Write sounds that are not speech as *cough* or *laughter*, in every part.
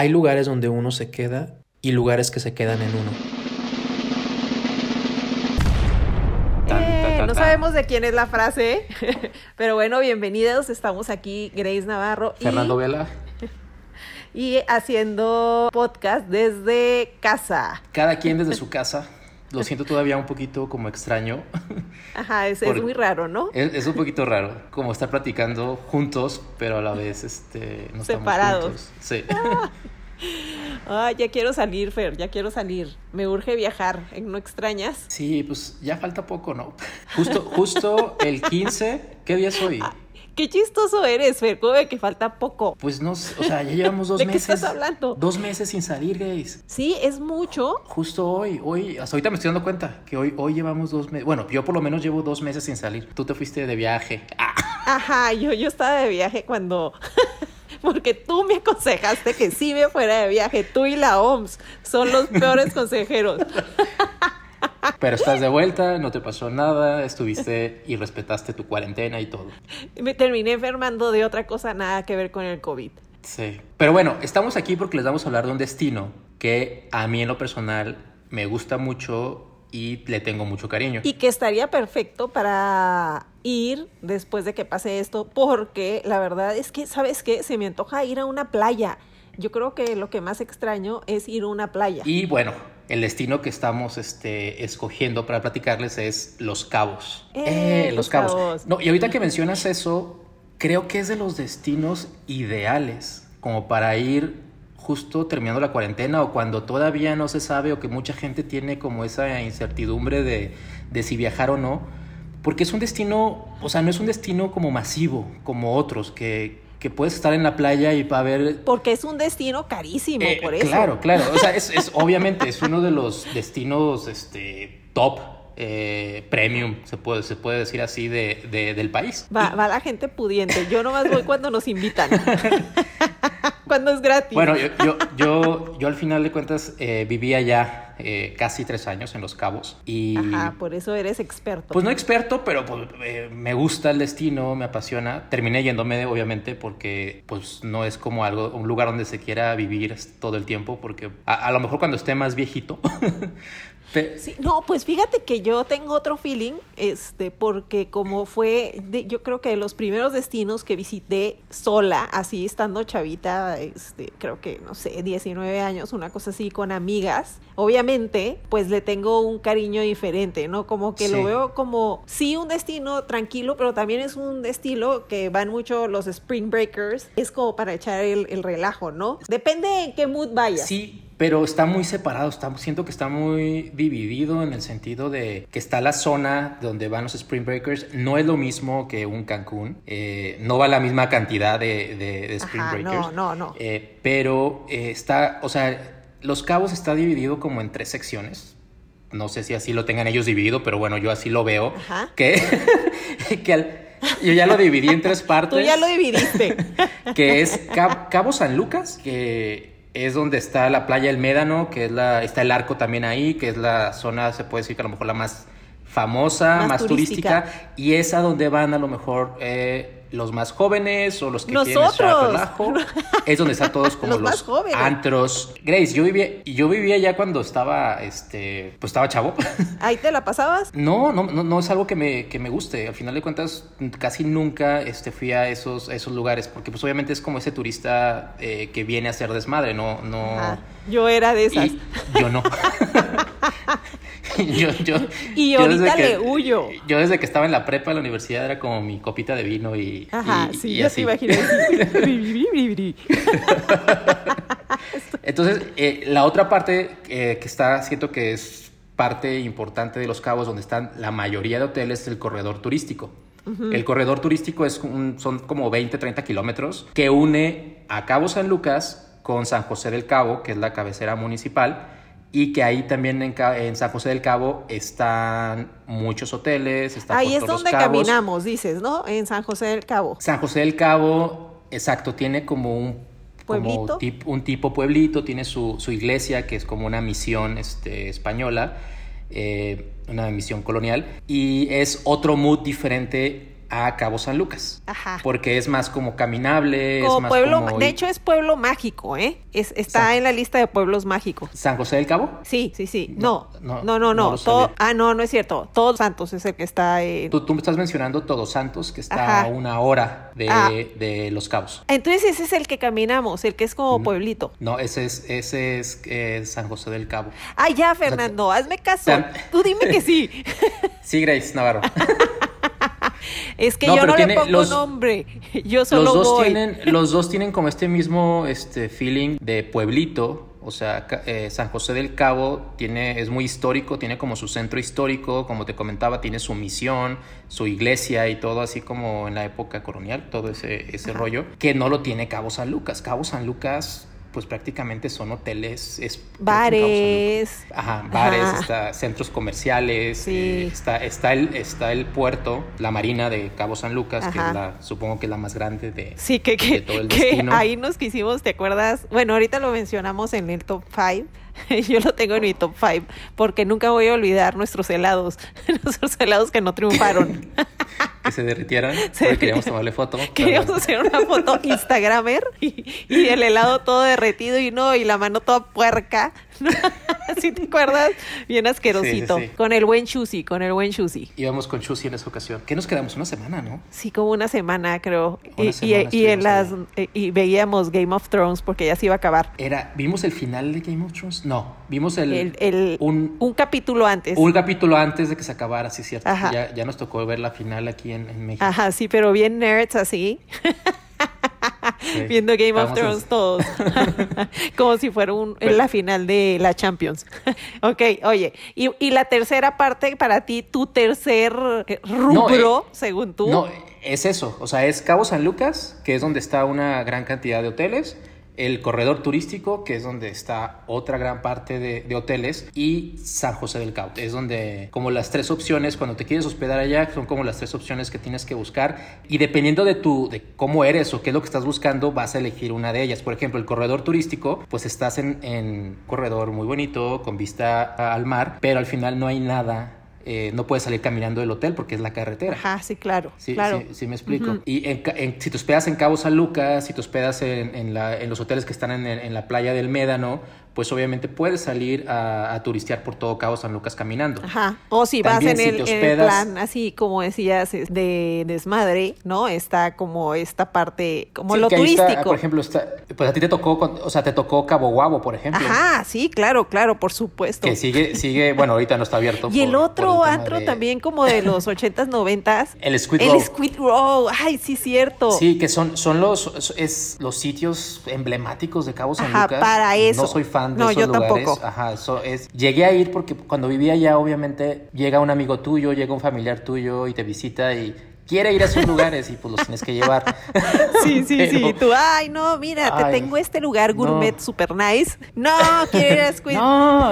Hay lugares donde uno se queda y lugares que se quedan en uno. Eh, no sabemos de quién es la frase, *laughs* pero bueno, bienvenidos. Estamos aquí, Grace Navarro. y- Fernando Vela. *laughs* Y haciendo podcast desde casa. Cada quien desde su casa. Lo siento todavía un poquito como extraño. *laughs* Ajá, es, muy raro, ¿no? Es, es un poquito raro, como estar platicando juntos, pero a la vez este, no Separados. estamos juntos. Sí. *laughs* Ay, ya quiero salir, Fer, ya quiero salir. Me urge viajar. ¿eh? ¿No extrañas? Sí, pues ya falta poco, ¿no? Justo, justo el 15, ¿qué día es hoy? Qué chistoso eres, Fer, como de que falta poco. Pues no, sé, o sea, ya llevamos *laughs* dos ¿De qué meses. estás hablando? Dos meses sin salir, Grace. Sí, es mucho. Justo hoy, hoy, hasta ahorita me estoy dando cuenta que hoy, hoy llevamos dos meses. Bueno, yo por lo menos llevo dos meses sin salir. Tú te fuiste de viaje. Ah, Ajá, yo, yo estaba de viaje cuando... *laughs* Porque tú me aconsejaste que sí me fuera de viaje. Tú y la OMS son los peores *laughs* consejeros. Pero estás de vuelta, no te pasó nada, estuviste y respetaste tu cuarentena y todo. Me terminé enfermando de otra cosa nada que ver con el COVID. Sí. Pero bueno, estamos aquí porque les vamos a hablar de un destino que a mí en lo personal me gusta mucho y le tengo mucho cariño. Y que estaría perfecto para ir después de que pase esto, porque la verdad es que, ¿sabes qué? Se me antoja ir a una playa. Yo creo que lo que más extraño es ir a una playa. Y bueno, el destino que estamos este, escogiendo para platicarles es Los Cabos. Eh, Los Cabos. No, y ahorita que mencionas eso, creo que es de los destinos ideales como para ir justo terminando la cuarentena o cuando todavía no se sabe o que mucha gente tiene como esa incertidumbre de, de si viajar o no. Porque es un destino, o sea, no es un destino como masivo, como otros, que, que puedes estar en la playa y va a haber Porque es un destino carísimo, eh, por eso. Claro, claro. O sea, es, es- obviamente es uno de los destinos este, top, eh, premium, se puede, se puede decir así, de, de- del país. Va, va la gente pudiente. Yo nomás voy cuando nos invitan. *laughs* cuando es gratis. Bueno, yo, yo, yo, yo al final de cuentas eh, vivía ya eh, casi tres años en Los Cabos y... Ajá, por eso eres experto. Pues no experto, pero pues, eh, me gusta el destino, me apasiona. Terminé yéndome, obviamente, porque pues no es como algo, un lugar donde se quiera vivir todo el tiempo, porque a, a lo mejor cuando esté más viejito. *laughs* Sí, no, pues fíjate que yo tengo otro feeling, este, porque como fue, de- yo creo que de los primeros destinos que visité sola, así estando chavita, este, creo que, no sé, 19 años, una cosa así, con amigas, obviamente, pues le tengo un cariño diferente, ¿no? Como que Sí. lo veo como, sí, un destino tranquilo, pero también es un estilo que van mucho los Spring Breakers, es como para echar el, el relajo, ¿no? Depende en qué mood vayas. Sí, pero está muy separado, está, siento que está muy dividido en el sentido de que está la zona donde van los Spring Breakers, no es lo mismo que un Cancún, eh, no va la misma cantidad de, de- de Spring Ajá, Breakers. no, no, no. Eh, pero eh, está, o sea, Los Cabos está dividido como en tres secciones. No sé si así lo tengan ellos dividido, pero bueno, yo así lo veo. Ajá. Que, *laughs* que al- yo ya lo dividí en tres partes *laughs* Tú ya lo dividiste. *laughs* que es Cab- Cabo San Lucas, que es donde está la playa El Médano, que es la, está el arco también ahí, que es la zona, se puede decir que a lo mejor la más famosa, Más más, turística. turística. y es a donde van a lo mejor eh, los más jóvenes o los que Nosotros. relajo. Es donde están todos *laughs* como Los los, más jóvenes. antros. Grace, yo vivía, yo vivía ya cuando estaba, este, pues estaba chavo. *laughs* Ahí te la pasabas. No, no, no, no es algo que me, que me guste. Al final de cuentas, casi nunca este, fui a esos, a esos lugares, porque pues obviamente es como ese turista eh, que viene a hacer desmadre, no, no. Ajá, Yo era de esas. Y yo no. *laughs* yo, yo, Y yo ahorita que- le huyo. Yo desde que estaba en la prepa, en la universidad, era como mi copita de vino y. Ajá, y- sí, y ya así. te imaginé. *laughs* Entonces, eh, la otra parte eh, que está, siento que es parte importante de Los Cabos, donde están la mayoría de hoteles, es el corredor turístico. El corredor turístico es un- son como 20, 30 kilómetros que une a Cabo San Lucas con San José del Cabo, que es la cabecera municipal, y que ahí también en, San José del Cabo están muchos hoteles. Está Ahí es Los donde caminamos, dices, ¿no? En San José del Cabo. San José del Cabo, exacto, tiene como un como ¿Pueblito? tip- un tipo pueblito, tiene su, su iglesia que es como una misión este, española, eh, una misión colonial, y es otro mood diferente a Cabo San Lucas. Ajá. Porque es más como caminable, Como es más pueblo, como... de hecho es pueblo mágico, ¿eh? Es, está en la lista de pueblos mágicos. ¿San José del Cabo? Sí, sí, sí. No, No, no, no, no, todo, ah, no, no es cierto. Todos Santos es el que está en. Tú, tú me estás mencionando Todos Santos, que está Ajá. a una hora de, Ah. de Los Cabos. Entonces ese es el que caminamos, el que es como pueblito. No, ese es, ese es eh, San José del Cabo. Ay, ya, Fernando, hazme caso. Tan- Tú dime que sí. *laughs* Sí, Grace Navarro. *laughs* Es que No, yo no le tiene pongo los- nombre. *laughs* Yo solo los, dos voy. tienen, *laughs* los dos tienen como este mismo este, feeling de pueblito. O sea, eh, San José del Cabo tiene, es muy histórico, tiene como su centro histórico, como te comentaba, tiene su misión, su iglesia y todo así como en la época colonial, todo ese, ese rollo, que no lo tiene Cabo San Lucas. Cabo San Lucas, pues prácticamente son hoteles, es Bares. Ajá, bares, Ajá. está, centros comerciales, Sí. eh, está, está, el, está el puerto, la marina de Cabo San Lucas, que es la, supongo que es la más grande de, Sí, que, de que, todo el *laughs* que destino. ahí nos quisimos, ¿te acuerdas? Bueno, ahorita lo mencionamos en el top 5. *laughs* Yo lo tengo en mi top 5 porque nunca voy a olvidar nuestros helados, *laughs* nuestros helados que no triunfaron. Que se derritieron, *laughs* Se porque queríamos tomarle foto. *laughs* Queríamos pero- hacer una foto *laughs* Instagramer y, y el helado todo derretido y no, y la mano toda puerca. ¿Sí te acuerdas? Bien asquerosito. Sí, sí, sí. Con el buen chusi, con el buen chusi. Íbamos con Chusi en esa ocasión. ¿Qué nos quedamos? Una semana, ¿no? Sí, como una semana, creo. Una Y, semana y en las eh, y veíamos Game of Thrones porque ya se iba a acabar. Era, ¿Vimos el final de Game of Thrones? No, vimos el, El, el- un, un capítulo antes. un capítulo antes de que se acabara, sí, cierto. Ya, ya nos tocó ver la final aquí en, en México. Ajá, sí, pero bien nerds así. Sí. Viendo Game of Thrones en- todos. *laughs* Como si fuera un, Pero- la final de la Champions. *laughs* ok, oye. Y, y la tercera parte para ti, tu tercer eh, rubro, según tú. No, es eso. O sea, es Cabo San Lucas, que es donde está una gran cantidad de hoteles. El corredor turístico, que es donde está otra gran parte de, hoteles. Y San José del Cabo. Es donde, como las tres opciones, cuando te quieres hospedar allá, son como las tres opciones que tienes que buscar. Y dependiendo de tu, de cómo eres o qué es lo que estás buscando, vas a elegir una de ellas. Por ejemplo, el corredor turístico, pues estás en, en un corredor muy bonito, con vista al mar, pero al final no hay nada. Eh, no puedes salir caminando del hotel porque es la carretera. Ajá, sí, claro. Sí, claro. sí, sí me explico. Y en en- si te hospedas en Cabo San Lucas, si te hospedas en, en la- en los hoteles que están en, en la playa del Médano, pues obviamente puedes salir a, a turistear por todo Cabo San Lucas caminando. Ajá. O si vas en si el, en el plan, así como decías, de desmadre, ¿no? Está como esta parte, como Sí, lo está, turístico. por ejemplo, está, pues a ti te tocó, o sea, te tocó Cabo Guabo, por ejemplo. Ajá, sí, claro, claro, por supuesto. Que sigue, sigue, bueno, ahorita no está abierto. Y el otro el antro de- también como de los 80s, 90s. *laughs* El Squid El Row. Squid Row. Ay, sí, cierto. Sí, que son, son los, es, los sitios emblemáticos de Cabo San Ajá, Lucas. para eso. No soy fan de No, esos yo lugares. tampoco. Ajá, eso es. Llegué a ir porque cuando vivía allá, obviamente, llega un amigo tuyo, llega un familiar tuyo y te visita y quiere ir a esos lugares y pues los tienes que llevar. *laughs* Sí, sí, sí. Pero- Tú, ay, no, mira, te tengo este lugar no. gourmet super nice. No, quiero ir a Squid No,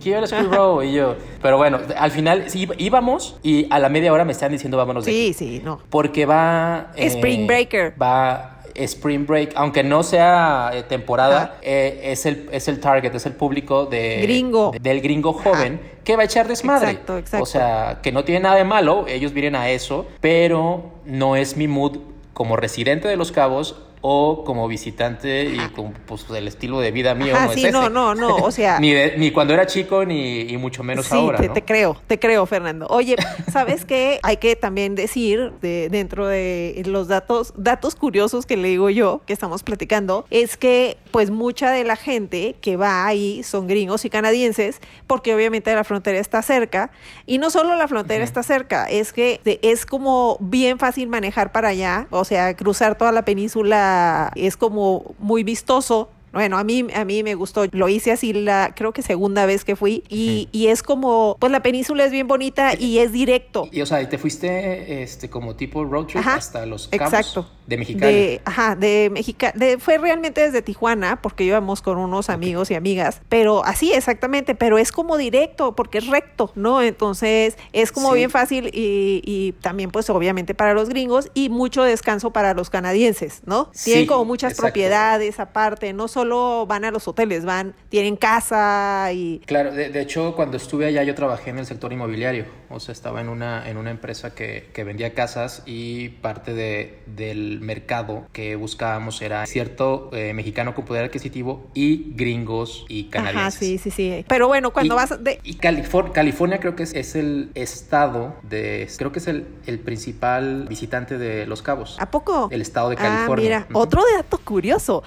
quiero el Squid Row y yo. Pero bueno, al final sí íbamos y a la media hora me están diciendo vámonos de aquí. Sí, sí, no. Porque va... eh, Spring Breaker. Va Spring Break, aunque no sea eh, temporada, eh, es, el, es el target, es el público de, Gringo. de- del gringo joven que va a echar desmadre. Exacto, exacto. O sea, que no tiene nada de malo, ellos vienen a eso, pero no es mi mood como residente de Los Cabos o como visitante y con pues, el estilo de vida mío Ajá, no sí, es no, ese. no, no, o sea- *laughs* ni, de- ni cuando era chico ni y mucho menos sí, ahora, te, ¿no? te creo, te creo, Fernando. Oye, ¿sabes qué? Hay que también decir de, dentro de los datos, datos curiosos que le digo yo, que estamos platicando, es que pues mucha de la gente que va ahí son gringos y canadienses, porque obviamente la frontera está cerca. Y no solo la frontera está cerca, es que es como bien fácil manejar para allá, o sea, cruzar toda la península es como muy vistoso. Bueno, a mí, a mí me gustó, lo hice así la, creo que segunda vez que fui, y, y es como, pues la península es bien bonita y es directo. Y o sea, y te fuiste este como tipo road trip Ajá, hasta los cabos. exacto. De Mexicali. De, ajá, de Mexicali. fue realmente desde Tijuana, porque íbamos con unos amigos y amigas, pero así exactamente, pero es como directo, porque es recto, ¿no? Entonces es como bien fácil y, y, también pues obviamente para los gringos y mucho descanso para los canadienses, ¿no? Tienen como muchas propiedades aparte, no solo van a los hoteles, van, tienen casa y... Claro, de, de hecho cuando estuve allá yo trabajé en el sector inmobiliario, o sea, estaba en una, en una empresa que, que vendía casas y parte de, del mercado que buscábamos era cierto eh, mexicano con poder adquisitivo y gringos y canadienses. Ajá, sí, sí, sí. Pero bueno, cuando vas de... Y California creo que es, es, el estado de... Creo que es el, el, principal visitante de Los Cabos. ¿A poco? El estado de ah, California. Ah, mira, otro dato curioso.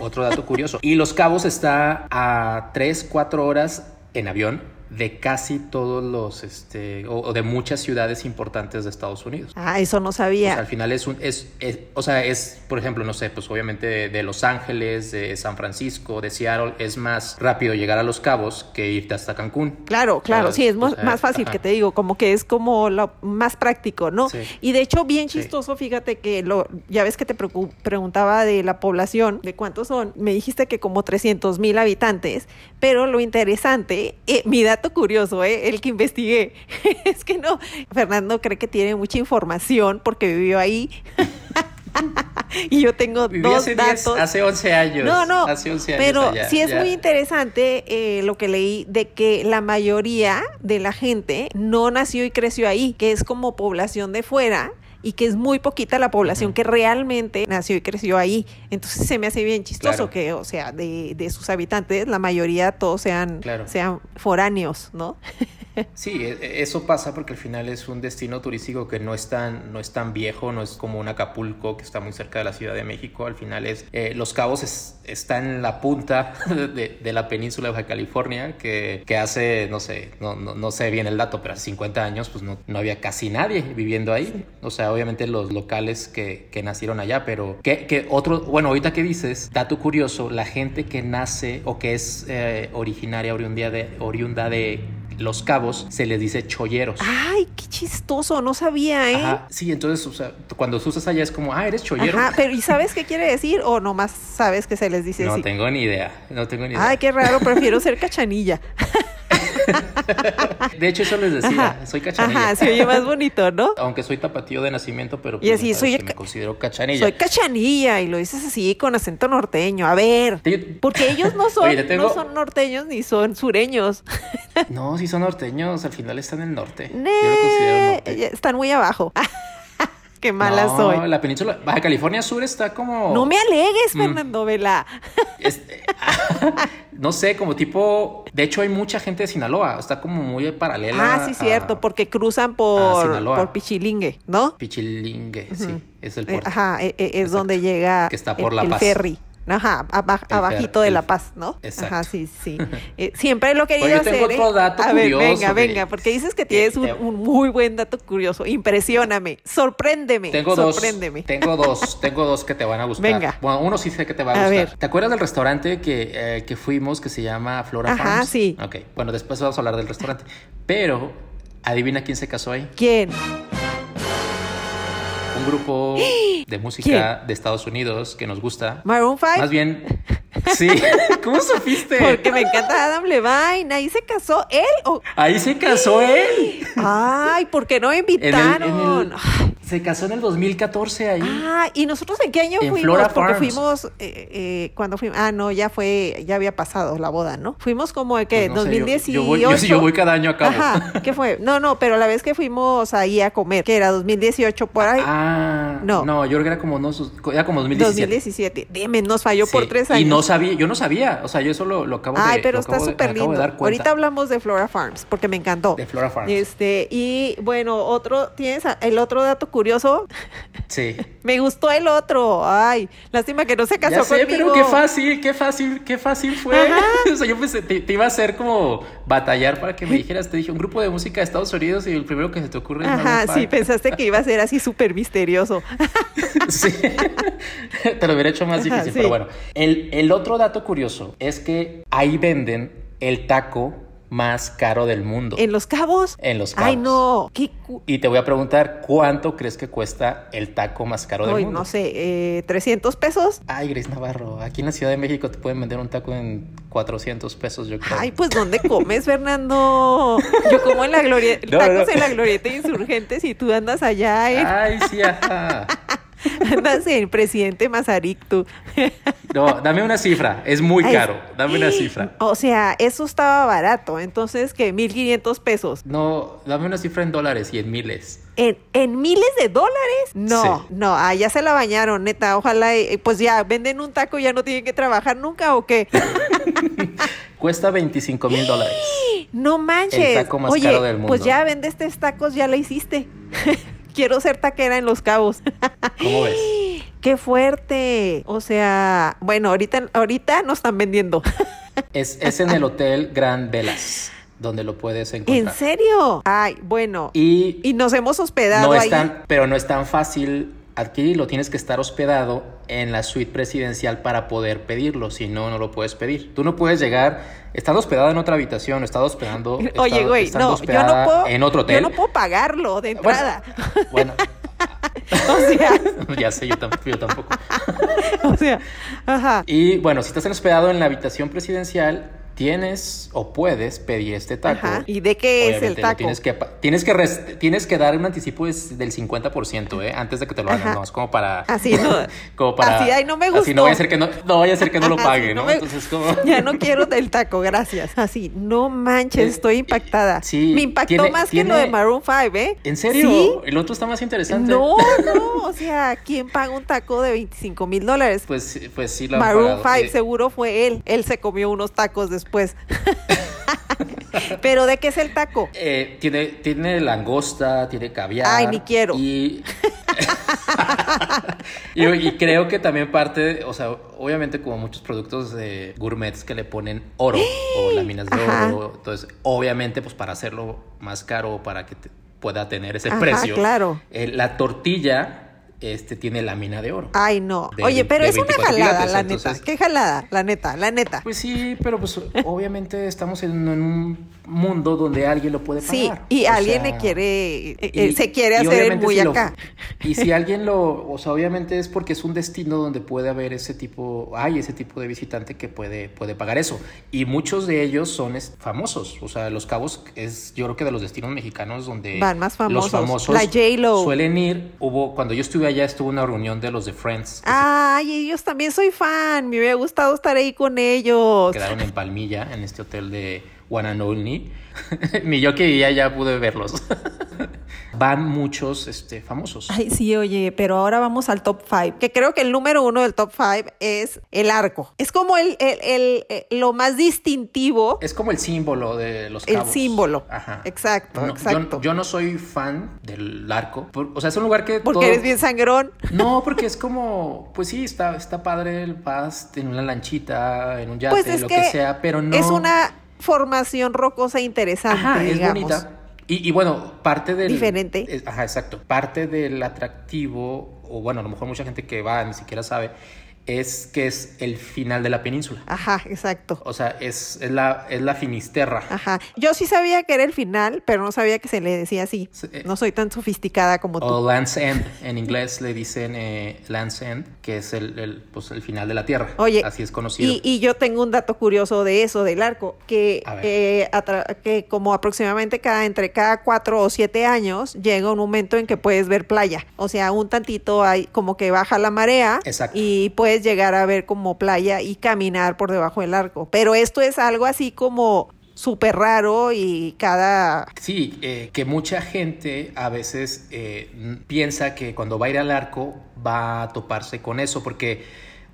Otro dato curioso. Y Los Cabos está a 3, 4 horas en avión de casi todos los, este, o, de muchas ciudades importantes de Estados Unidos. Ah, eso no sabía. al final es un, es, o sea, es, por ejemplo, no sé, pues obviamente de, Los Ángeles, de San Francisco, de Seattle, es más rápido llegar a Los Cabos que irte hasta Cancún. Claro, claro, sí, es más fácil que te digo, como que es como lo más práctico, ¿no? Y de hecho, bien chistoso, fíjate que lo, ya ves que te preguntaba de la población, de cuántos son, me dijiste que como 300 mil habitantes, pero lo interesante, eh, mi dato curioso, ¿eh? el que investigué, *laughs* es que no, Fernando cree que tiene mucha información porque vivió ahí. *laughs* y yo tengo dos hace datos. hace 11 años. No, no. Hace 11 años pero sí es muy interesante eh, lo que leí de que la mayoría de la gente no nació y creció ahí, que es como población de fuera y que es muy poquita la población que realmente nació y creció ahí. Entonces se me hace bien chistoso que, o sea, de, de, sus habitantes, la mayoría todos sean, sean foráneos, ¿no? *laughs* Sí, e, e, eso pasa porque al final es un destino turístico que no es tan, no es tan viejo, no es como un Acapulco que está muy cerca de la Ciudad de México. Al final es, eh, Los Cabos es, está en la punta *laughs* de, de, la península de Baja California, que, que hace, no sé, no, no, no, sé bien el dato, pero hace 50 años pues no, no había casi nadie viviendo ahí. O sea, obviamente los locales que, que nacieron allá, pero que, que, otro, bueno, ahorita que dices, dato curioso, la gente que nace o que es eh, originaria, oriunda de, oriunda de los Cabos se les dice cholleros. Ay, qué chistoso, no sabía, ¿eh? Ajá, sí, entonces, o sea, cuando usas allá es como, ah, eres chollero. Ajá, pero ¿y sabes qué quiere decir o nomás sabes que se les dice No tengo ni idea, no tengo ni idea. Ay, qué raro, prefiero *laughs* ser cachanilla. *laughs* de hecho, eso les decía, soy cachanilla. Ajá, se oye más bonito, ¿no? Aunque soy tapatío de nacimiento, pero y así, pues, soy me considero cachanilla. Soy cachanilla y lo dices así con acento norteño. A ver, porque ellos no *laughs* son, no son norteños ni son sureños. no, sí son norteños, al final están en el norte. Yo lo considero norte. Están muy abajo. *laughs* qué mala no, soy. La península Baja California Sur está como. No me alegues, mm. Fernando Vela. *laughs* Este, *laughs* no sé, como tipo. De hecho, hay mucha gente de Sinaloa. Está como muy paralela. Ah, sí, cierto, porque cruzan por, por Pichilingue, ¿no? Pichilingue, sí. Es el eh, puerto. Ajá, e, e, es, donde llega. Que está por la el ferry. Ajá, abajito de La Paz, ¿no? Exacto. Ajá, sí, sí. *laughs* Eh, siempre lo he querido hacer. Tengo otro ¿eh? dato a curioso. Ver, venga, venga, porque dices que tienes un, un, muy buen dato curioso. Impresióname, sorpréndeme. Tengo sorpréndeme. dos. Tengo dos, *laughs* tengo dos que te van a gustar. Venga. Bueno, uno sí sé que te va a, gustar. Ver. ¿Te acuerdas del restaurante que, eh, que fuimos que se llama Flora Ajá, Farms? sí. Ok, bueno, después vamos a hablar del restaurante. Pero, adivina quién se casó ahí. ¿Quién? Un grupo *gasps* de música de Estados Unidos que nos gusta. Maroon 5. Más bien, *laughs* sí. *laughs* ¿Cómo supiste? Porque me encanta Adam Levine. ¿Ahí se casó él o...? Ahí se casó él. Ay, ¿por qué no me invitaron? En el, en el, se casó en el 2014 ahí. Ah, ¿y nosotros en qué año en fuimos? Flora Porque Farms. fuimos, eh, eh, cuando fuimos, ah, no, ya fue, ya había pasado la boda, ¿no? Fuimos como de que, Pues no sé, 2018. yo, yo, voy, yo, yo voy cada año a cabo. Ajá, ¿qué fue? No, no, pero la vez que fuimos ahí a comer, que era 2018 por ahí. Ah, No. no, yo creo que era como, no, era como 2017. 2017. Dime, nos falló por Sí, tres años. Y no sabía, yo no sabía, o sea, yo eso lo, lo acabo de Ay, pero está súper lindo. Ahorita hablamos de Flora Farms, porque me encantó. De Flora Farms. Este, y bueno, otro, ¿tienes el otro dato curioso? Sí. *laughs* Me gustó el otro. Ay, lástima que no se casó Ya sé, conmigo. pero qué fácil, qué fácil, qué fácil fue. *laughs* O sea, yo pensé, te, te iba a hacer como batallar para que me dijeras, te dije un grupo de música de Estados Unidos y el primero que se te ocurre es Ajá, sí, 5. pensaste que iba a ser así súper misterioso. *laughs* Sí. Te lo hubiera hecho más Ajá, difícil, sí. pero bueno. El, el otro dato curioso es que ahí venden el taco más caro del mundo. ¿En Los Cabos? En Los Cabos. Ay, no. ¿Qué y te voy a preguntar, ¿cuánto crees que cuesta el taco más caro del Uy, mundo? no sé, eh, ¿300 pesos? Ay, Grace Navarro, aquí en la Ciudad de México te pueden vender un taco en 400 pesos, yo creo. Ay, pues ¿dónde comes, Fernando? Yo como en la gloria... *laughs* No, tacos no. en la glorieta insurgentes y tú andas allá en... Ay, sí, ajá. *laughs* *laughs* Andas en Presidente Mazarik, tú. No, dame una cifra, es muy caro, dame una cifra. *gasps* O sea, eso estaba barato. Entonces, ¿qué? 1.500 pesos. No, dame una cifra en dólares y en miles. ¿En, en miles de dólares? No, Sí. no, ah, ya se la bañaron, neta. Ojalá, eh, pues ya, venden un taco y ya no tienen que trabajar nunca o qué. *laughs* Cuesta 25 mil dólares. *gasps* No manches. El taco más Oye, caro del mundo. pues ya vendes estos tacos, ya la hiciste. *laughs* Quiero ser taquera en Los Cabos. ¿Cómo ves? *gasps* ¡Qué fuerte! O sea, bueno, ahorita, ahorita no están vendiendo. *laughs* Es, es en el Hotel Grand Velas, donde lo puedes ¿En encontrar. serio? Ay, bueno. Y Y nos hemos hospedado no es ahí. tan, pero no es tan fácil adquirirlo. Tienes que estar hospedado en la suite presidencial para poder pedirlo. Si no, no lo puedes pedir. Tú no puedes llegar, estando hospedado en otra habitación, estado hospedando. Oye, güey, estando no, yo no puedo. En otro Yo hotel. no puedo pagarlo de entrada. *laughs* Bueno, *laughs* o sea, *laughs* ya sé, yo, tam- yo tampoco. o sea, ajá. Y bueno, si estás hospedado en la habitación presidencial, tienes o puedes pedir este taco. Ajá. ¿Y de qué es el Obviamente taco? Tienes que, tienes, que rest- tienes que dar un anticipo es- del 50%, ¿eh? Antes de que te lo hagan. ¿no? Es como para... Así no. *laughs* como para... Así, ay, no me Así gustó. no vaya a ser que no, no vaya a ser que no lo pague, ¿no? no me- Entonces como... *laughs* Ya no quiero del taco, gracias. Así, no manches, Es- estoy impactada. sí, Me impactó tiene- más tiene- que lo de Maroon 5, ¿eh? ¿En serio? ¿Sí? El otro está más interesante. No, *laughs* no, o sea, ¿quién paga un taco de 25 mil dólares? Pues, pues sí han Maroon pagado. 5 Eh, seguro fue él. Él se comió unos tacos después. *laughs* Pero ¿de qué es el taco? Eh, tiene, tiene langosta, tiene caviar. Ay, ni quiero. Y, *laughs* y, y creo que también parte, o sea, obviamente como muchos productos de gourmets que le ponen oro o *gasps* láminas de Ajá. oro. Entonces, obviamente, pues para hacerlo más caro, para que te- pueda tener ese Ajá, precio. claro. eh, la tortilla este, tiene lámina de oro. Ay, no. De- Oye, pero es una 24 jalada, quilates, la entonces- neta. ¿Qué jalada? La neta, la neta. Pues sí, pero pues obviamente estamos en, en un mundo donde alguien lo puede pagar. Sí, y O alguien sea, le quiere, eh, y- eh, se quiere y hacer muy si lo- acá. y si alguien lo, o sea, obviamente es porque es un destino donde puede haber ese tipo, hay ese tipo de visitante que puede, puede pagar eso. Y muchos de ellos son famosos. O sea, Los Cabos es, yo creo que de los destinos mexicanos donde Van más famosos. los famosos La suelen ir. Hubo, cuando yo estuve allá, estuvo una reunión de los de Friends. se Ay, ellos también soy fan. Me hubiera gustado estar ahí con ellos. quedaron en Palmilla, en este hotel de One and Only. *laughs* Ni yo que vivía allá pude verlos. *laughs* Van muchos este, famosos. Ay, sí, oye, pero ahora vamos al top 5, que creo que el número uno del top 5 es el arco. Es como el, el, el- el- lo más distintivo, Es como el símbolo de los el cabos. símbolo. Ajá. Exacto, No, exacto. Yo, no soy fan del arco. o sea, es un lugar que. Porque todo- eres bien sangrón. No, porque es como. Pues sí, está, está padre. Vas en una lanchita, en un yate, Pues es lo que, que, sea, pero no. es una formación rocosa interesante, Ajá, es digamos. bonita. Y, y bueno, parte del... Diferente. es- ajá, exacto. Parte del atractivo, o bueno, a lo mejor mucha gente que va ni siquiera sabe, es que es el final de la península. Ajá, exacto. O sea, es, es, la, es la Finisterra. Ajá. Yo sí sabía que era el final, pero no sabía que se le decía así. Sí, eh. No soy tan sofisticada como tú. O Land's End. *laughs* En inglés le dicen eh, Land's End, que es el, el, pues, el final de la Tierra. Oye, Así es conocido. Y, y yo tengo un dato curioso de eso, del arco, que, A eh, que como aproximadamente cada, entre cada cuatro o siete años llega un momento en que puedes ver playa. O sea, un tantito hay como que baja la marea Exacto. y puedes llegar a ver como playa y caminar por debajo del arco. Pero esto es algo así como súper raro y cada... Sí, eh, que mucha gente a veces eh, piensa que cuando va a ir al arco va a toparse con eso, porque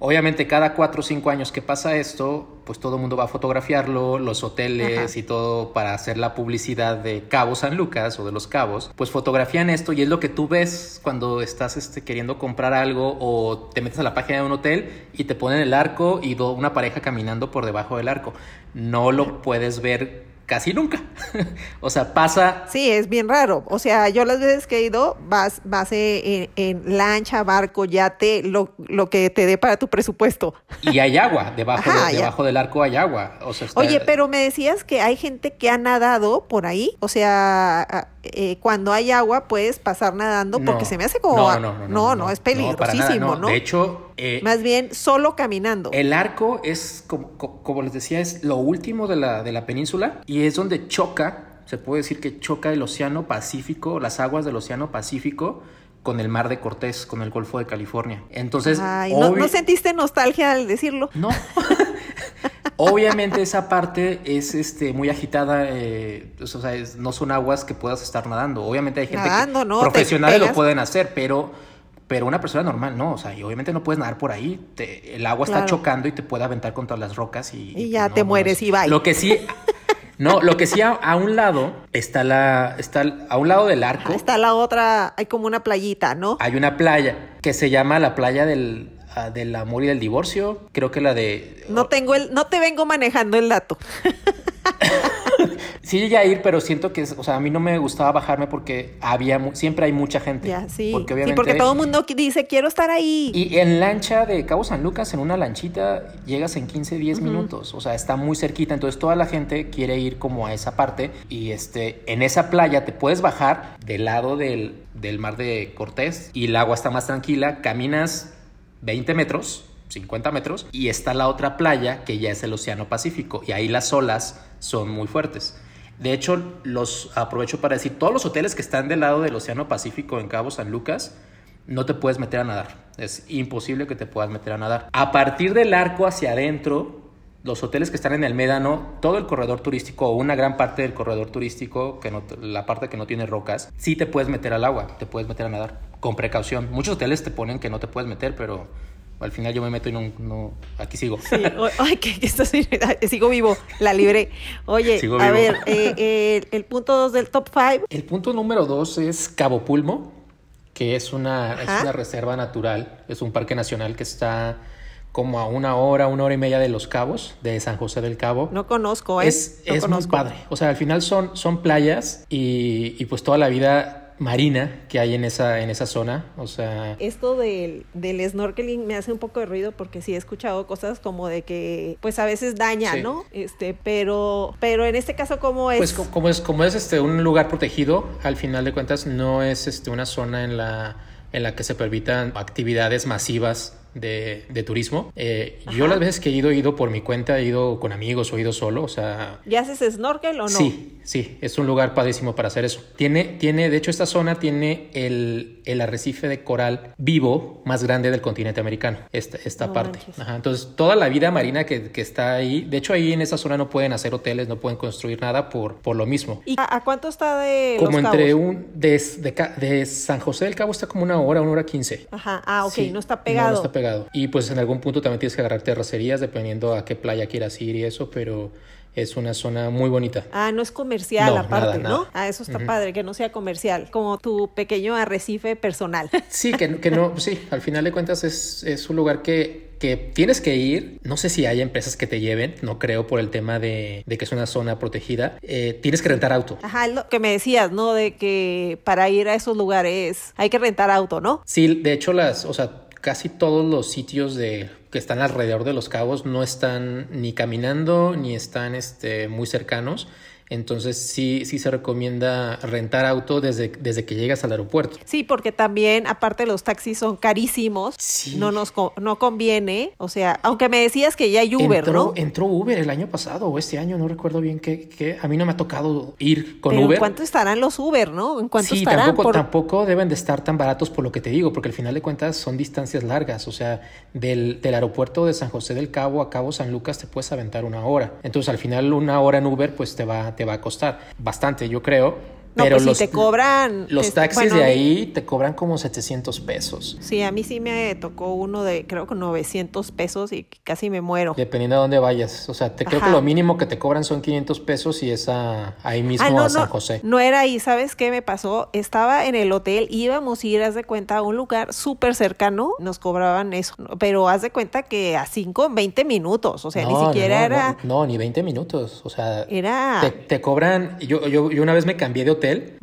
obviamente cada cuatro o cinco años que pasa esto, pues todo el mundo va a fotografiarlo, los hoteles Ajá. y todo para hacer la publicidad de Cabo San Lucas o de los Cabos, pues fotografían esto y es lo que tú ves cuando estás este, queriendo comprar algo o te metes a la página de un hotel y te ponen el arco y do- una pareja caminando por debajo del arco. No lo puedes ver casi nunca. *laughs* o sea, pasa. Sí, es bien raro. O sea, yo las veces que he ido, vas, vas en, en lancha, barco, yate, lo, lo que te dé para tu presupuesto. Y hay agua, *laughs* debajo, debajo del arco hay agua. O sea, Oye, pero me decías que hay gente que ha nadado por ahí. O sea, eh, cuando hay agua puedes pasar nadando porque se me hace como... No, no, no. No, no, es peligrosísimo, ¿no? De hecho... Eh, Más bien solo caminando. El arco es, como, como les decía, es lo último de la, de la península y es donde choca, se puede decir que choca el Océano Pacífico, las aguas del Océano Pacífico con el mar de Cortés, con el Golfo de California. Entonces, ¿no, sentiste nostalgia al decirlo? No. *laughs* Obviamente esa parte es este, muy agitada, eh, o sea, no son aguas que puedas estar nadando. Obviamente hay gente que profesionales lo pueden hacer, pero, pero una persona normal no. O sea, y obviamente no puedes nadar por ahí. el agua está chocando y te puede aventar contra las rocas y... Y, ya te mueres y va. Lo que sí... *laughs* No, lo que sí a, un lado está la, está a un lado del arco. Está la otra, hay como una playita, ¿no? Hay una playa que se llama la playa del, ah, del amor y del divorcio. Creo que la de. No tengo el, no te vengo manejando el dato. *laughs* sí llegué a ir, pero siento que, o sea, a mí no me gustaba bajarme porque había, siempre hay mucha gente. Ya, sí. Porque obviamente, sí, porque todo el mundo dice, quiero estar ahí. Y en lancha de Cabo San Lucas, en una lanchita, llegas en 15, 10 minutos. O sea, está muy cerquita. Entonces toda la gente quiere ir como a esa parte. Y este, en esa playa te puedes bajar del lado del, del mar de Cortés y el agua está más tranquila. Caminas 20 metros 50 metros, y está la otra playa que ya es el Océano Pacífico, y ahí las olas son muy fuertes. De hecho, los aprovecho para decir, todos los hoteles que están del lado del Océano Pacífico en Cabo San Lucas, no te puedes meter a nadar. Es imposible que te puedas meter a nadar. A partir del arco hacia adentro, los hoteles que están en el Médano, todo el corredor turístico o una gran parte del corredor turístico, que no, la parte que no tiene rocas, sí te puedes meter al agua, te puedes meter a nadar, con precaución. Muchos hoteles te ponen que no te puedes meter, pero al final yo me meto y no, aquí sigo. Sí, ay, que, sigo vivo, la libré. Oye, a ver, eh, eh, el punto dos del top five. El punto número dos es Cabo Pulmo, que es una, es una reserva natural, es un parque nacional que está como a una hora, una hora y media de Los Cabos, de San José del Cabo. No conozco, ¿eh? Es, es muy padre. O sea, al final son, son playas y, y pues toda la vida marina que hay en esa, en esa zona. O sea. Esto del, del snorkeling me hace un poco de ruido porque sí he escuchado cosas como de que pues a veces daña, ¿no? Este, pero, pero en este caso, ¿cómo es? Pues como es, como es este un lugar protegido, al final de cuentas, no es este una zona en la en la que se permitan actividades masivas de, de turismo. Eh, yo las veces que he ido, he ido por mi cuenta, he ido con amigos o he ido solo, o sea... ¿Y haces snorkel o no? Sí, sí, es un lugar padrísimo para hacer eso. Tiene, tiene de hecho, esta zona tiene el, el arrecife de coral vivo más grande del continente americano, esta, esta parte. entonces, toda la vida marina que, que, está ahí, de hecho, ahí en esa zona no pueden hacer hoteles, no pueden construir nada por, por lo mismo. ¿Y a, cuánto está de... Como entre un... De, de, San José del Cabo está como una hora, una hora quince. Ajá, ah, ok, no está pegado. No, no está pegado y pues en algún punto también tienes que agarrar terracerías dependiendo a qué playa quieras ir y eso, pero es una zona muy bonita. Ah, no es comercial aparte, ¿no? Ah, eso está padre, que no sea comercial, como tu pequeño arrecife personal. *laughs* Sí, que, que no, sí, al final de cuentas es, es un lugar que, que, tienes que ir. No sé si hay empresas que te lleven, no creo por el tema de, de que es una zona protegida. Eh, tienes que rentar auto. Ajá, lo que me decías, ¿no? De que para ir a esos lugares hay que rentar auto, ¿no? Sí, de hecho las, o sea, casi todos los sitios de, que están alrededor de los cabos no están ni caminando ni están este, muy cercanos. Entonces sí, sí se recomienda rentar auto desde, desde que llegas al aeropuerto. Sí, porque también, aparte los taxis son carísimos, no nos no conviene. O sea, aunque me decías que ya hay Uber, ¿no? Entró Uber el año pasado o este año, no recuerdo bien que, a mí no me ha tocado ir con Uber. ¿En cuánto estarán los Uber, no? ¿En cuánto sí, Tampoco, tampoco deben de estar tan baratos por lo que te digo, porque al final de cuentas son distancias largas. O sea, del, del aeropuerto de San José del Cabo a Cabo San Lucas te puedes aventar una hora. Entonces al final una hora en Uber pues te va te va a costar bastante, yo creo. No, Pero pues los- si te cobran... Los este, taxis bueno, de ahí te cobran como 700 pesos. Sí, a mí sí me tocó uno de, creo que 900 pesos y casi me muero. Dependiendo de dónde vayas. O sea, te creo que lo mínimo que te cobran son 500 pesos y es a- ahí mismo Ah, no, a San no, José. no era ahí, ¿sabes qué me pasó? Estaba en el hotel, íbamos a ir, haz de cuenta, a un lugar súper cercano, nos cobraban eso, pero haz de cuenta que a 5, 20 minutos, o sea, No, ni siquiera era, No, no, ni 20 minutos. O sea, era, te, te cobran. Yo, yo, yo una vez me cambié de hotel.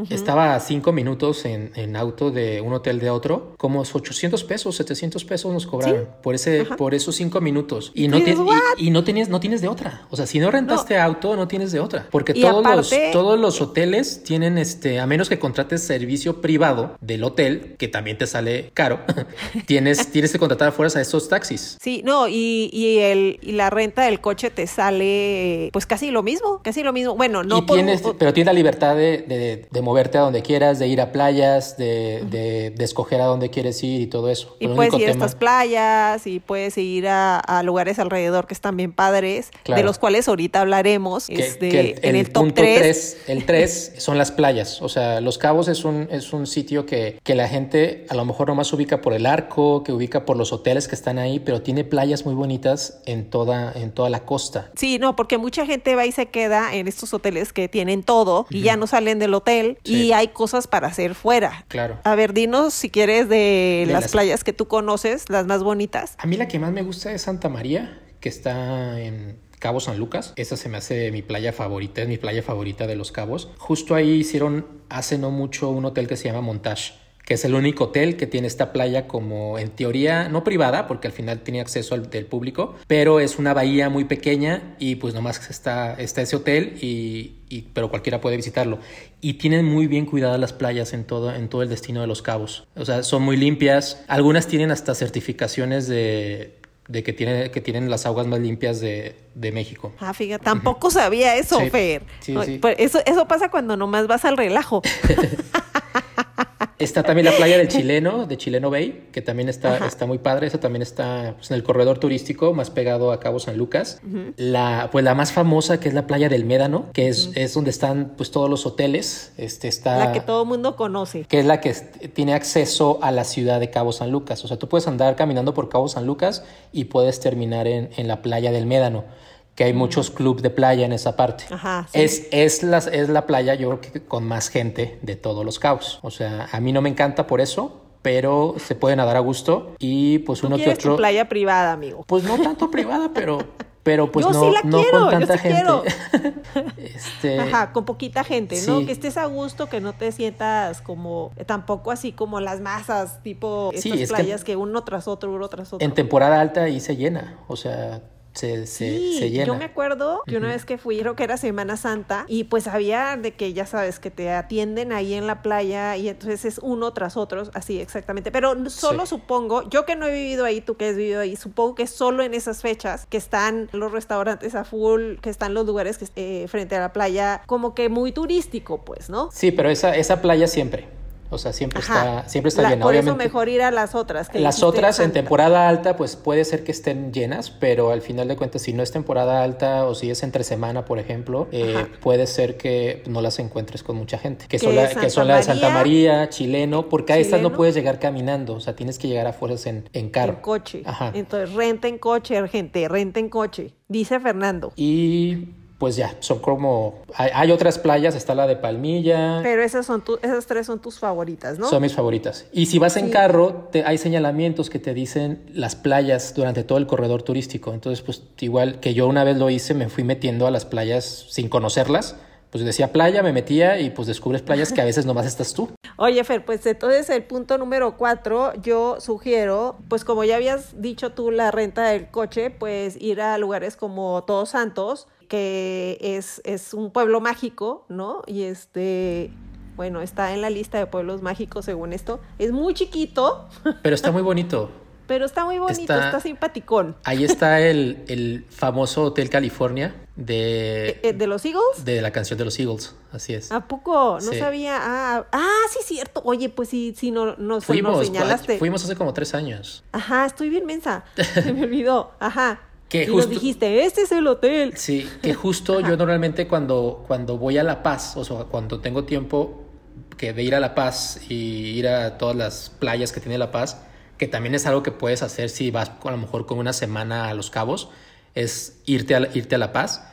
Estaba a 5 minutos en, en auto de un hotel de otro. Como 800 pesos, 700 pesos nos cobraron por ese por esos 5 minutos. Y no, no, tienes, no tienes de otra. O sea, si no rentaste auto, no tienes de otra. Porque Y todos, aparte- los, todos los hoteles tienen, este, a menos que contrates servicio privado del hotel, que también te sale caro, *laughs* tienes, tienes que contratar a fuerzas a estos taxis. Sí, no, y, y, el, y la renta del coche te sale pues casi lo mismo, casi lo mismo. Bueno, no y por- tienes, pero tienes la libertad de, de- de moverte a donde quieras, de ir a playas, de, de- de escoger a dónde quieres ir y todo eso. Y El puedes ir a tema- estas playas y puedes ir a, a lugares alrededor que están bien padres, Claro. de los cuales ahorita hablaremos que- este, que en el, top punto 3. tres- el 3 son las playas. O sea, Los Cabos es un, es un sitio que, que la gente a lo mejor nomás ubica por el arco, que ubica por los hoteles que están ahí, pero tiene playas muy bonitas en toda, en toda la costa. Sí, no, porque mucha gente va y se queda en estos hoteles que tienen todo y ya no salen del hotel Sí. y hay cosas para hacer fuera. Claro. A ver, dinos si quieres de, De las, las- playas que tú conoces, las más bonitas. A mí la que más me gusta es Santa María, que está en Cabo San Lucas. Esa se me hace mi playa favorita, es mi playa favorita de los Cabos. Justo ahí hicieron hace no mucho un hotel que se llama Montage que es el único hotel que tiene esta playa como en teoría no privada, porque al final tiene acceso al del público, pero es una bahía muy pequeña y pues nomás está, está ese hotel y, y- pero cualquiera puede visitarlo. Y tienen muy bien cuidadas las playas en todo, en todo el destino de los cabos. O sea, son muy limpias. Algunas tienen hasta certificaciones de, de que, tiene, que tienen las aguas más limpias de, de México. Ah, fíjate, tampoco sabía eso, Sí, Fer. sí, No, sí. pues Eso, eso pasa cuando nomás vas al relajo. *laughs* Está también la playa del *laughs* Chileno, de Chileno Bay, que también está, Ajá. está muy padre. Esa también está pues, en el corredor turístico más pegado a Cabo San Lucas. la, pues la más famosa, que es la playa del Médano, que es, es donde están pues todos los hoteles. Este está. La que todo mundo conoce. que es la que tiene acceso a la ciudad de Cabo San Lucas. O sea, tú puedes andar caminando por Cabo San Lucas y puedes terminar en, en la playa del Médano, que hay muchos clubes de playa en esa parte. Ajá, sí. Es, es, la, es la playa, yo creo que con más gente de todos los cabos. O sea, a mí no me encanta por eso, pero se puede nadar a gusto y pues Tú uno que quieres tu otro. playa privada, amigo. Pues no tanto *laughs* privada, pero, pero pues Yo no, sí la no quiero, con yo tanta sí gente. quiero. *laughs* este, Ajá, con poquita gente, ¿no? Que estés a gusto, que no te sientas como, tampoco así como las masas, tipo Sí, estas es que- playas que... uno tras otro, uno tras otro. En temporada alta ahí se llena, o sea, se, se, Sí, se llena. yo me acuerdo que una vez que fui, creo que era Semana Santa, y pues había de que ya sabes que te atienden ahí en la playa y entonces es uno tras otro, así exactamente. Pero solo Sí. supongo, yo que no he vivido ahí, tú que has vivido ahí, supongo que solo en esas fechas que están los restaurantes a full, que están los lugares que, eh, frente a la playa, como que muy turístico, pues, ¿no? Sí, pero esa, esa playa siempre, o sea, siempre Ajá. está, siempre está La- llena. Por Obviamente, eso mejor ir a las otras. Que las otras en temporada alta, pues puede ser que estén llenas, pero al final de cuentas, si no es temporada alta o si es entre semana, por ejemplo, eh, puede ser que no las encuentres con mucha gente. Que, son, la- Santa que son la de Santa María, Chileno, porque a estas no puedes llegar caminando, o sea, tienes que llegar a fuerzas en, en carro. En coche. Ajá. Entonces, renten coche, gente, renten coche. Dice Fernando. Y pues ya, son como... Hay, hay otras playas, está la de Palmilla. Pero esas son tu- esas tres son tus favoritas, ¿no? Son mis favoritas. Y si vas en carro, te- hay señalamientos que te dicen las playas durante todo el corredor turístico. Entonces, pues igual que yo una vez lo hice, me fui metiendo a las playas sin conocerlas. Pues decía playa, me metía y pues descubres playas que a veces nomás estás tú. *laughs* Oye, Fer, pues entonces el punto número cuatro, yo sugiero, pues como ya habías dicho tú, la renta del coche, pues ir a lugares como Todos Santos, que es, es un pueblo mágico, ¿no? Y este, bueno, está en la lista de pueblos mágicos según esto. Es muy chiquito, *laughs* Pero está muy bonito. pero está muy bonito, Está- está, simpaticón. Ahí está el, el famoso Hotel California de, Eh, ¿De los Eagles? de la canción de los Eagles. Así es. ¿A poco? No Sí. sabía. Ah, ah, sí, cierto. Oye, pues sí, sí, no, no, Fuimos, nos señalaste. fuimos hace como tres años. Ajá, estoy bien mensa. *laughs* Se me olvidó. Ajá. Que y justo, dijiste, este es el hotel. Sí, que justo yo normalmente cuando, cuando voy a La Paz, o sea, cuando tengo tiempo que de ir a La Paz y ir a todas las playas que tiene La Paz, que también es algo que puedes hacer si vas a lo mejor con una semana a Los Cabos, es irte a, irte a La Paz.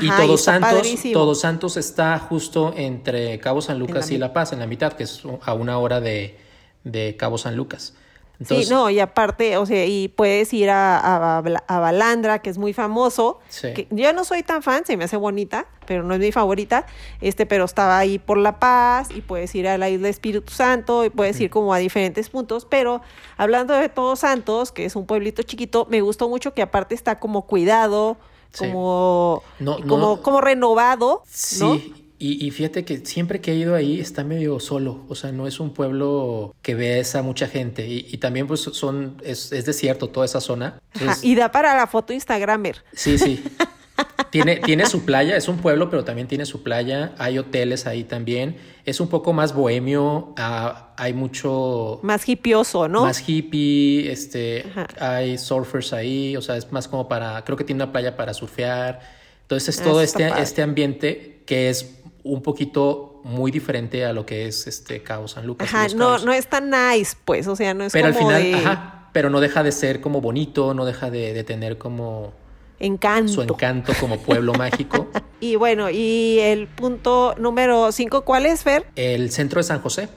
y Todos Santos, Todos Santos está justo entre Cabo San Lucas y La Paz, en la mitad, que es a una hora de, de Cabo San Lucas sí, no, y aparte, o sea, y puedes ir a, a, Balandra, que es muy famoso. Que yo no soy tan fan, se me hace bonita, pero no es mi favorita. Este, pero estaba ahí por La Paz, y puedes ir a la isla Espíritu Santo, y puedes ir como a diferentes puntos. Pero hablando de Todos Santos, que es un pueblito chiquito, me gustó mucho que aparte está como cuidado, como, como, como renovado. Sí. Y, fíjate que siempre que he ido ahí está medio solo, o sea, no es un pueblo que ves a mucha gente y, también pues son, es, desierto toda esa zona. y da para la foto Instagramer. Sí, sí. *laughs* tiene, tiene su playa, es un pueblo, pero también tiene su playa, hay hoteles ahí también, es un poco más bohemio, ah, hay mucho... Más hippioso, ¿no? Más hippie, este, hay surfers ahí, o sea, es más como para, creo que tiene una playa para surfear, entonces es todo este, este ambiente que es un poquito muy diferente a lo que es este Cabo San Lucas. Ajá, no, no es tan nice, pues, o sea, no es pero como al final, ajá, pero no deja de ser como bonito, no deja de, tener como encanto. Su encanto como pueblo mágico. *laughs* Y bueno, y el punto número cinco, ¿cuál es, Fer? El centro de San José.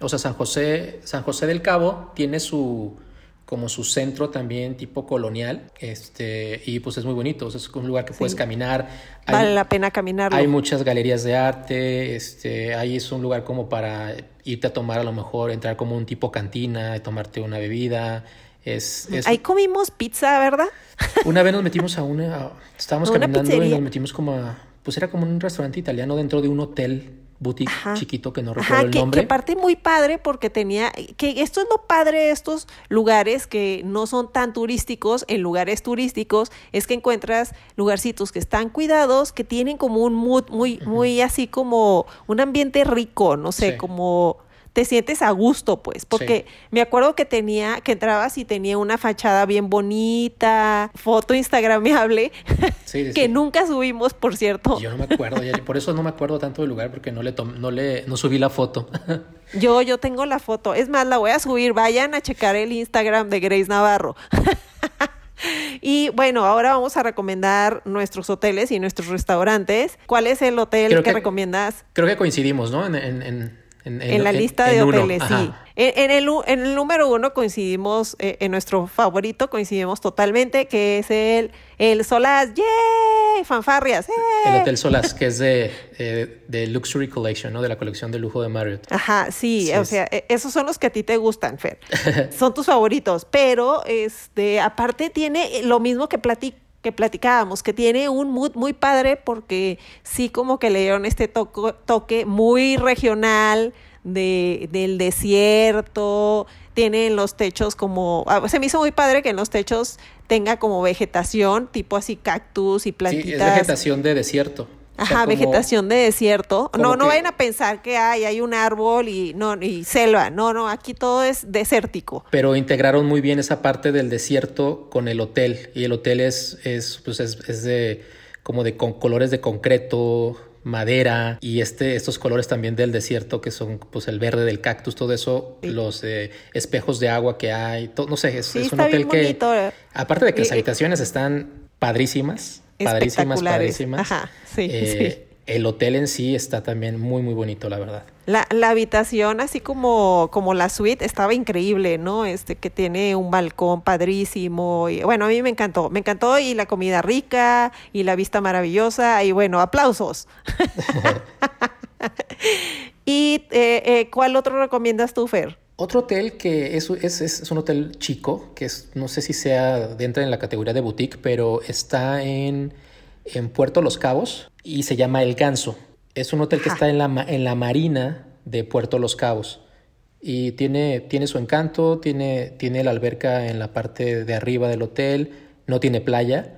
O sea, San José, San José del Cabo tiene su como su centro también tipo colonial, este, y pues es muy bonito, es un lugar que puedes caminar. vale la pena caminar. Hay muchas galerías de arte, este, ahí es un lugar como para irte a tomar a lo mejor, entrar como un tipo cantina, tomarte una bebida. Es, Ahí comimos pizza, ¿verdad? *laughs* Una vez nos metimos a una, estábamos caminando y nos metimos como a, pues era como un restaurante italiano dentro de un hotel boutique chiquito que no recuerdo el nombre. Que parte muy padre porque tenía, que esto es lo padre de estos lugares que no son tan turísticos, en lugares turísticos, es que encuentras lugarcitos que están cuidados, que tienen como un mood muy, muy así como un ambiente rico, no sé, como te sientes a gusto, pues, porque me acuerdo que tenía, que entrabas y tenía una fachada bien bonita, foto instagramable, *laughs* que nunca subimos, por cierto. Yo no me acuerdo, por eso no me acuerdo tanto del lugar, porque no le, no le no subí la foto. *laughs* yo, yo tengo la foto, es más, la voy a subir, vayan a checar el Instagram de Grace Navarro. *laughs* Y bueno, ahora vamos a recomendar nuestros hoteles y nuestros restaurantes. ¿Cuál es el hotel que, recomiendas? Creo que coincidimos, ¿no? en, en, la lista de hoteles, sí. En, el, en el número uno coincidimos, eh, en nuestro favorito coincidimos totalmente, que es el, el Solaz, ¡yay! Fanfarrias, El Hotel Solaz, que es de, eh, de Luxury Collection, ¿no? De la colección de lujo de Marriott. Ajá, sí, o sea, e, esos son los que a ti te gustan, Fer. *laughs* son tus favoritos, pero este, aparte tiene lo mismo que platico que platicábamos, que tiene un mood muy padre porque sí como que le dieron este toque muy regional de, del desierto, tiene en los techos como, ah, se me hizo muy padre que en los techos tenga como vegetación, tipo así cactus y plantitas. Sí, es vegetación de desierto. Ajá, vegetación de desierto. No, no vayan a pensar que hay, hay un árbol y no y selva. No, no, aquí todo es desértico. Pero integraron muy bien esa parte del desierto con el hotel. Y el hotel es, es, pues es, de como de con colores de concreto, madera y este, estos colores también del desierto que son pues el verde del cactus, todo eso, los eh, espejos de agua que hay, todo, no sé, es, un hotel que aparte de que las habitaciones están padrísimas, padrísimas, padrísimas. Ajá, sí, eh, El hotel en sí está también muy, muy bonito, la verdad. La, la, habitación, así como, como la suite, estaba increíble, ¿no? Este, que tiene un balcón padrísimo. Y, bueno, a mí me encantó. Me encantó y la comida rica y la vista maravillosa. Y bueno, aplausos. *laughs* *laughs* ¿Y eh, eh, cuál otro recomiendas tú, Fer? Otro hotel que es, es, es, un hotel chico, que es, no sé si sea dentro en la categoría de boutique, pero está en, en Puerto Los Cabos y se llama El Ganso. Es un hotel que está en la, en la marina de Puerto Los Cabos y tiene, tiene su encanto, tiene, tiene la alberca en la parte de arriba del hotel, no tiene playa.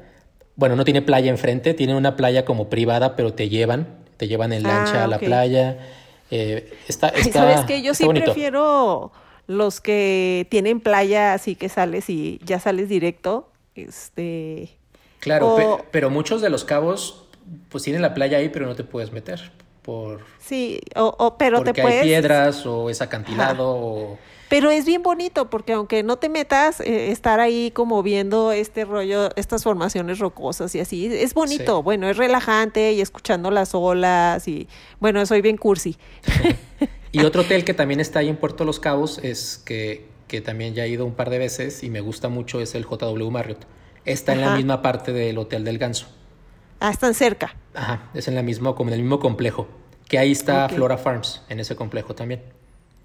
Bueno, no tiene playa enfrente, tiene una playa como privada, pero te llevan, te llevan en lancha ah, a la playa eh, está, ¿Sabes que Yo sí prefiero los que tienen playa, así que sales y ya sales directo. Este. Claro, O- pe- pero muchos de los cabos pues tienen la playa ahí, pero no te puedes meter por Sí, o, o- pero porque te puedes... hay piedras o es acantilado o Pero es bien bonito porque aunque no te metas, eh, estar ahí como viendo este rollo, estas formaciones rocosas y así, es bonito, Sí. bueno, es relajante y escuchando las olas y bueno, soy bien cursi. *laughs* Y otro hotel que también está ahí en Puerto Los Cabos es que, que también ya he ido un par de veces y me gusta mucho es el JW Marriott. Está en la misma parte del Hotel del Ganso. Ah, están cerca. Ajá, es en la mismo, como en el mismo complejo. Que ahí está. Flora Farms, en ese complejo también.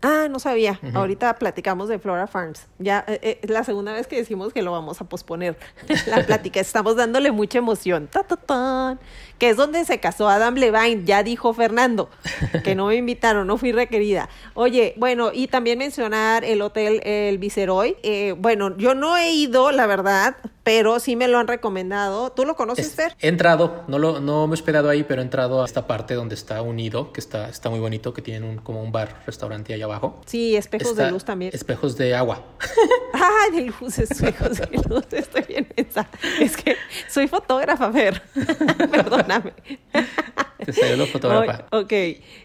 Ah, no sabía. Ahorita platicamos de Flora Farms. Ya eh, eh, es la segunda vez que decimos que lo vamos a posponer. *laughs* la plática. Estamos dándole mucha emoción. Ta, ta. Que es donde se casó Adam Levine. Ya dijo Fernando. Que no me invitaron, no fui requerida. Oye, bueno, y también mencionar el hotel El Viceroy. Eh, bueno, yo no he ido, la verdad, pero sí me lo han recomendado. ¿Tú lo conoces, Es- Fer? he entrado, no, lo, no me he hospedado ahí, pero he entrado a esta parte donde está unido, que está, está muy bonito, que tienen un, como un bar, restaurante ahí abajo. Sí, espejos Está- de luz también. Espejos de agua. *laughs* Ay, de luz, espejos de luz, estoy bien pensada. Es que soy fotógrafa, Fer. *laughs* Perdóname. Te salió la fotógrafa. Ok,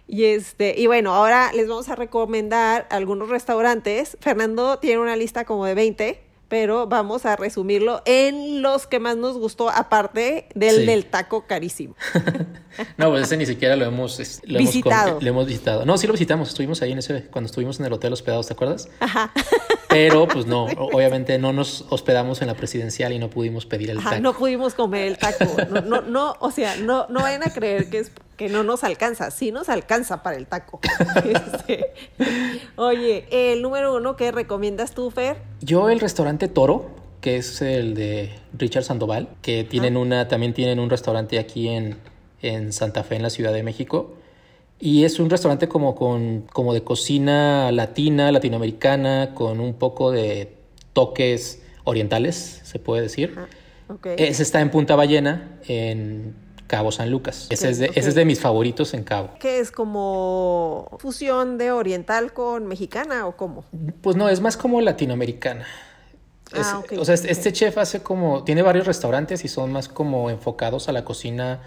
y este, y bueno, ahora les vamos a recomendar algunos restaurantes. Fernando tiene una lista como de 20, pero vamos a resumirlo en los que más nos gustó, aparte del Sí. del taco carísimo. *laughs* No, pues ese ni siquiera lo hemos, lo hemos Visitado. lo hemos visitado. No, sí lo visitamos, estuvimos ahí en ese, cuando estuvimos en el hotel hospedados, ¿te acuerdas? Ajá. Pero pues no, *laughs* obviamente no nos hospedamos en la presidencial y no pudimos pedir el Ajá, taco. no pudimos comer el taco. No, no, no, o sea, no, no vayan a creer que es que no nos alcanza. Sí nos alcanza para el taco. *laughs* Este, oye, el número uno que recomiendas tú, Fer. Yo el restaurante Toro, que es el de Richard Sandoval, que tienen una, también tienen un restaurante aquí en, en Santa Fe, en la Ciudad de México. Y es un restaurante como, con, como de cocina latina, latinoamericana, con un poco de toques orientales, se puede decir. Ok. Ese está en Punta Ballena, en Cabo San Lucas. Ese, es de, ok. ese es de mis favoritos en Cabo. ¿Qué es como fusión de oriental con mexicana o cómo? Pues no, es más como latinoamericana. Es- Ah, o sea, este chef hace como, tiene varios restaurantes y son más como enfocados a la cocina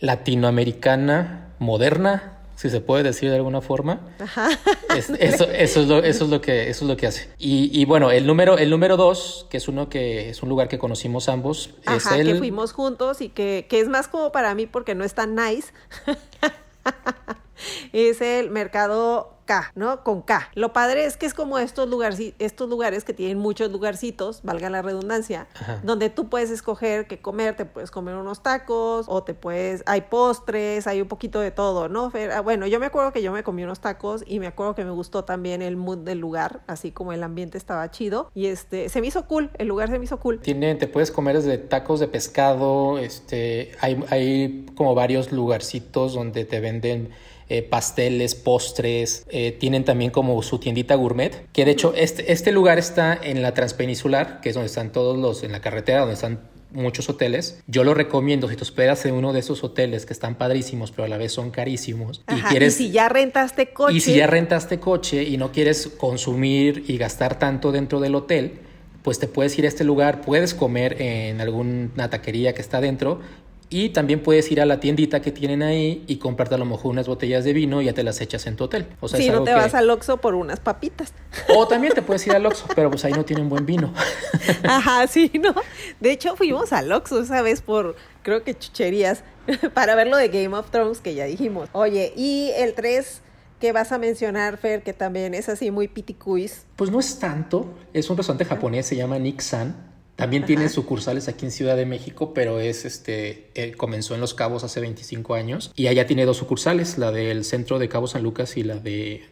latinoamericana moderna, si se puede decir de alguna forma. Ajá. Es- *laughs* eso, eso, es lo, eso, es lo que, eso es lo que hace. Y, y bueno, el número, el número dos, que es uno que es un lugar que conocimos ambos, es Ajá, el... que fuimos juntos y que, que es más como para mí porque no es tan nice. *laughs* es el mercado K, ¿no? Con K. Lo padre es que es como estos lugares, estos lugares que tienen muchos lugarcitos, valga la redundancia, Ajá. donde tú puedes escoger qué comer, te puedes comer unos tacos o te puedes, hay postres, hay un poquito de todo, ¿no? Ah, Bueno, yo me acuerdo que yo me comí unos tacos y me acuerdo que me gustó también el mood del lugar, así como el ambiente estaba chido y este, se me hizo cool, el lugar se me hizo cool. Tiene, te puedes comer desde tacos de pescado, este, hay, hay como varios lugarcitos donde te venden eh, pasteles, postres, eh, tienen también como su tiendita gourmet, que de hecho este, este lugar está en la Transpeninsular, que es donde están todos los, en la carretera, donde están muchos hoteles. Yo lo recomiendo si te hospedas en uno de esos hoteles que están padrísimos, pero a la vez son carísimos, y Ajá, quieres... y si ya rentaste coche. Y si ya rentaste coche y no quieres consumir y gastar tanto dentro del hotel, pues te puedes ir a este lugar, puedes comer en alguna taquería que está dentro y también puedes ir a la tiendita que tienen ahí y comprarte a lo mejor unas botellas de vino y ya te las echas en tu hotel. O sea, si es no te que- vas al Oxxo por unas papitas. O también te puedes ir al Oxxo, pero pues ahí no tienen buen vino. *laughs* Ajá, sí, ¿no? De hecho, fuimos al Oxxo esa vez por, creo que chucherías, *laughs* para ver lo de Game of Thrones que ya dijimos. Oye, y el 3 que vas a mencionar, Fer, que también es así muy piticuis. Pues no es tanto, es un restaurante japonés, se llama Nixan. También tiene sucursales aquí en Ciudad de México, pero es este eh, comenzó en Los Cabos hace 25 años y allá tiene dos sucursales, la del centro de Cabo San Lucas y la de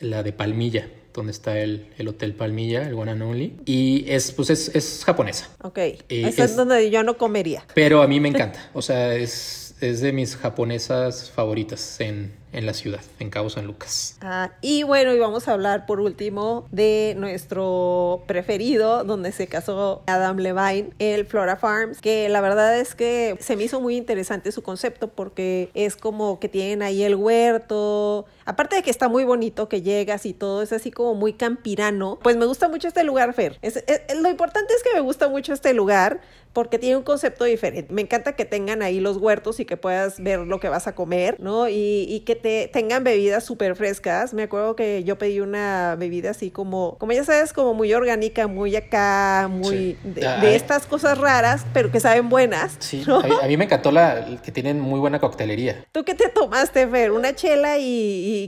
la de Palmilla, donde está el, el Hotel Palmilla, el One and Only. Y es pues es, es japonesa, Ok, esa es es- donde yo no comería. pero a mí me encanta. O sea, es, es de mis japonesas favoritas en, en la ciudad, en Cabo San Lucas. Ah, y bueno, y vamos a hablar por último de nuestro preferido, donde se casó Adam Levine, el Flora Farms, que la verdad es que se me hizo muy interesante su concepto porque es como que tienen ahí el huerto, aparte de que está muy bonito que llegas y todo es así como muy campirano, pues me gusta mucho este lugar, Fer. lo importante es que me gusta mucho este lugar porque tiene un concepto diferente. Me encanta que tengan ahí los huertos y que puedas ver lo que vas a comer, ¿no? Y, y que te tengan bebidas súper frescas. Me acuerdo que yo pedí una bebida así como, como ya sabes, como muy orgánica, muy acá, muy de, ah, estas cosas raras, pero que saben buenas. Sí, a, mí, me encantó la que tienen muy buena coctelería. ¿Tú qué te tomaste, Fer? Una chela y,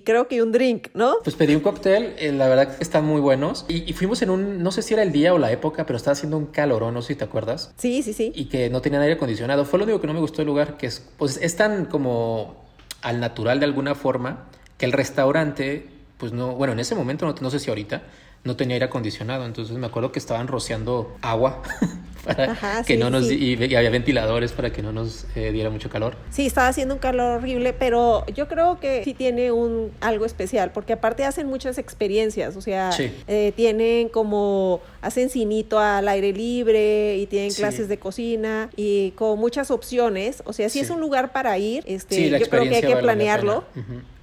creo que un drink, ¿no? Pues pedí un cóctel, eh, la verdad que están muy buenos. Y, y, fuimos en un, no sé si era el día o la época, pero estaba haciendo un calorón, no sé si te acuerdas. Sí, sí, sí, Y que no tenía aire acondicionado. Fue lo único que no me gustó del lugar, que es, pues, es tan como al natural de alguna forma que el restaurante, pues no, bueno, en ese momento, no, no sé si ahorita, no tenía aire acondicionado. Entonces me acuerdo que estaban rociando agua *laughs* para que no nos y, había ventiladores para que no nos eh, diera mucho calor. Sí, estaba haciendo un calor horrible, pero yo creo que sí tiene un algo especial porque aparte hacen muchas experiencias, o sea, eh, tienen como hacen cinito al aire libre y tienen clases de cocina y con muchas opciones, o sea, si es un lugar para ir, este, yo creo que hay que planearlo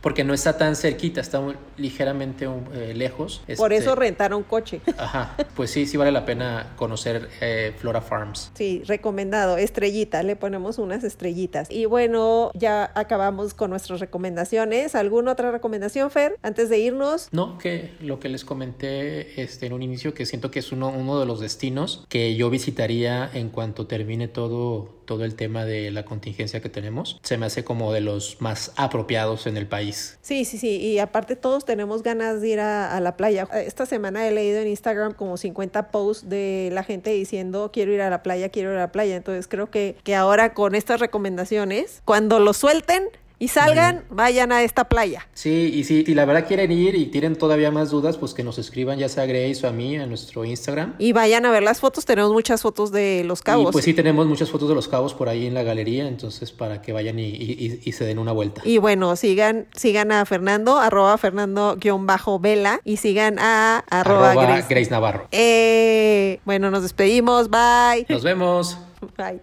porque no está tan cerquita, está ligeramente eh, lejos. Por eso este, rentaron coche. Ajá, pues sí, sí vale la pena conocer eh, Flora Farms. Sí, recomendado, estrellita, le ponemos unas estrellitas. Y bueno, ya acabamos con nuestras recomendaciones. ¿Alguna otra recomendación, Fer, antes de irnos? No, que lo que les comenté este, en un inicio, que siento que es uno, uno de los destinos que yo visitaría en cuanto termine todo todo el tema de la contingencia que tenemos, se me hace como de los más apropiados en el país. Sí, sí, sí, y aparte todos tenemos ganas de ir a, la playa. Esta semana he leído en Instagram como 50 posts de la gente diciendo quiero ir a la playa, quiero ir a la playa, entonces creo que, que ahora con estas recomendaciones, cuando lo suelten, y salgan, vayan a esta playa. Sí, y si, la verdad quieren ir y tienen todavía más dudas, pues que nos escriban ya sea a Grace o a mí en nuestro Instagram. Y vayan a ver las fotos, tenemos muchas fotos de los cabos. Y pues sí, tenemos muchas fotos de los cabos por ahí en la galería, entonces para que vayan y, se den una vuelta. Y bueno, sigan, sigan a Fernando, arroba Fernando-Vela y sigan a arroba, Grace. Grace Navarro. Eh, bueno, nos despedimos, bye. Nos vemos. Bye.